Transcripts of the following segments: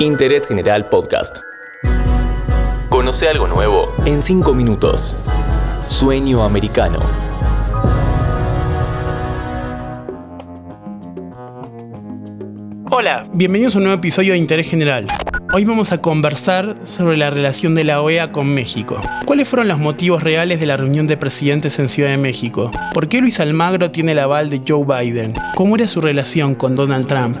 Interés General Podcast. Conoce algo nuevo en 5 minutos. Sueño americano. Hola, bienvenidos a un nuevo episodio de Interés General. Hoy vamos a conversar sobre la relación de la OEA con México. ¿Cuáles fueron los motivos reales de la reunión de presidentes en Ciudad de México? ¿Por qué Luis Almagro tiene el aval de Joe Biden? ¿Cómo era su relación con Donald Trump?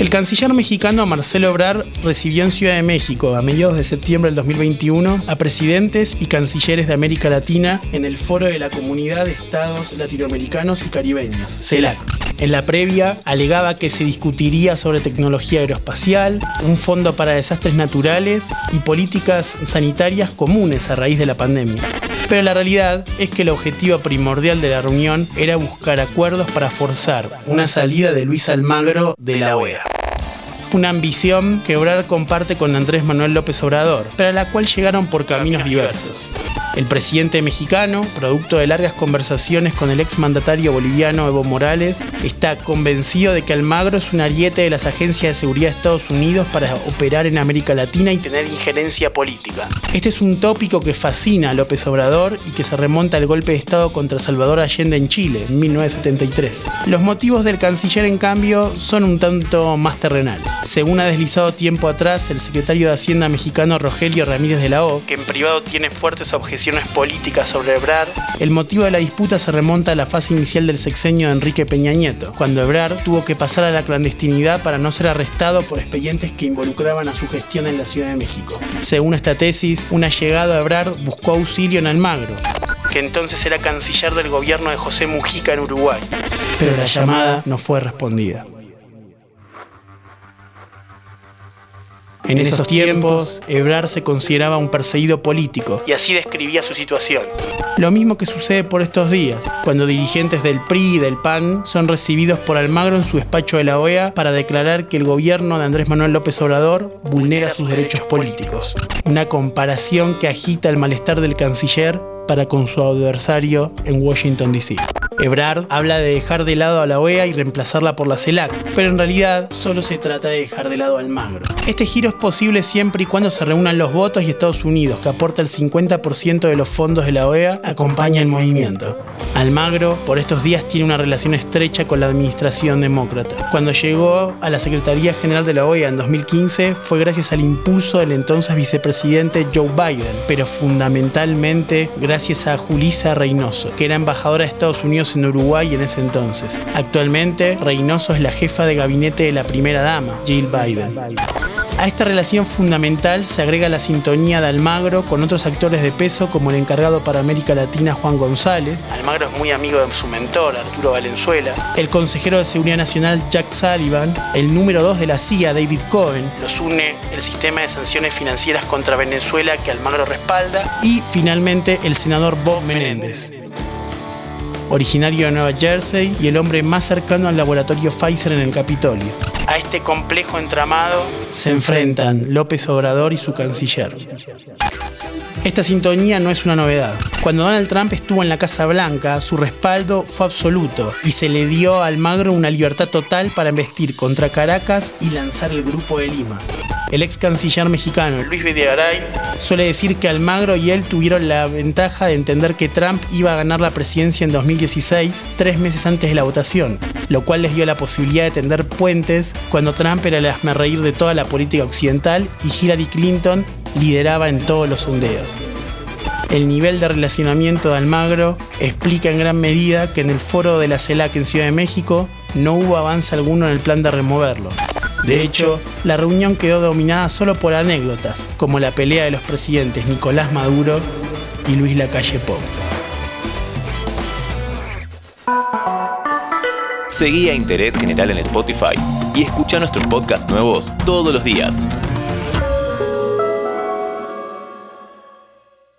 El canciller mexicano Marcelo Obrar recibió en Ciudad de México a mediados de septiembre del 2021 a presidentes y cancilleres de América Latina en el Foro de la Comunidad de Estados Latinoamericanos y Caribeños, CELAC. En la previa alegaba que se discutiría sobre tecnología aeroespacial, un fondo para desastres naturales y políticas sanitarias comunes a raíz de la pandemia. Pero la realidad es que el objetivo primordial de la reunión era buscar acuerdos para forzar una salida de Luis Almagro de la OEA una ambición que Obrador comparte con Andrés Manuel López Obrador, pero a la cual llegaron por caminos diversos. El presidente mexicano, producto de largas conversaciones con el exmandatario boliviano Evo Morales, está convencido de que Almagro es un ariete de las agencias de seguridad de Estados Unidos para operar en América Latina y tener injerencia política. Este es un tópico que fascina a López Obrador y que se remonta al golpe de Estado contra Salvador Allende en Chile en 1973. Los motivos del canciller, en cambio, son un tanto más terrenales. Según ha deslizado tiempo atrás el secretario de Hacienda mexicano Rogelio Ramírez de la O, que en privado tiene fuertes objeciones políticas sobre Ebrard, el motivo de la disputa se remonta a la fase inicial del sexenio de Enrique Peña Nieto, cuando Ebrard tuvo que pasar a la clandestinidad para no ser arrestado por expedientes que involucraban a su gestión en la Ciudad de México. Según esta tesis, un allegado a Ebrard buscó auxilio en Almagro, que entonces era canciller del gobierno de José Mujica en Uruguay, pero la llamada no fue respondida. En esos tiempos, Ebrard se consideraba un perseguido político y así describía su situación. Lo mismo que sucede por estos días, cuando dirigentes del PRI y del PAN son recibidos por Almagro en su despacho de la OEA para declarar que el gobierno de Andrés Manuel López Obrador vulnera sus derechos políticos. Una comparación que agita el malestar del canciller para con su adversario en Washington, D.C. Ebrard habla de dejar de lado a la OEA y reemplazarla por la CELAC, pero en realidad solo se trata de dejar de lado al Magro. Este giro es posible siempre y cuando se reúnan los votos y Estados Unidos, que aporta el 50% de los fondos de la OEA, acompaña el movimiento. Almagro, por estos días, tiene una relación estrecha con la administración demócrata. Cuando llegó a la Secretaría General de la OEA en 2015, fue gracias al impulso del entonces vicepresidente Joe Biden, pero fundamentalmente gracias a Julisa Reynoso, que era embajadora de Estados Unidos en Uruguay en ese entonces. Actualmente, Reynoso es la jefa de gabinete de la primera dama, Jill Biden. A esta relación fundamental se agrega la sintonía de Almagro con otros actores de peso como el encargado para América Latina Juan González. Almagro es muy amigo de su mentor Arturo Valenzuela. El consejero de Seguridad Nacional Jack Sullivan. El número 2 de la CIA David Cohen. Los une el sistema de sanciones financieras contra Venezuela que Almagro respalda. Y finalmente el senador Bob Menéndez originario de Nueva Jersey y el hombre más cercano al laboratorio Pfizer en el Capitolio. A este complejo entramado se enfrentan López Obrador y su canciller. Esta sintonía no es una novedad. Cuando Donald Trump estuvo en la Casa Blanca, su respaldo fue absoluto y se le dio a Almagro una libertad total para investir contra Caracas y lanzar el Grupo de Lima. El ex canciller mexicano Luis Videgaray suele decir que Almagro y él tuvieron la ventaja de entender que Trump iba a ganar la presidencia en 2016, tres meses antes de la votación, lo cual les dio la posibilidad de tender puentes cuando Trump era el reír de toda la política occidental y Hillary Clinton lideraba en todos los sondeos. El nivel de relacionamiento de Almagro explica en gran medida que en el foro de la CELAC en Ciudad de México no hubo avance alguno en el plan de removerlo. De hecho, la reunión quedó dominada solo por anécdotas, como la pelea de los presidentes Nicolás Maduro y Luis Lacalle Pou. Seguí a Interés General en Spotify y escucha nuestros podcasts nuevos todos los días.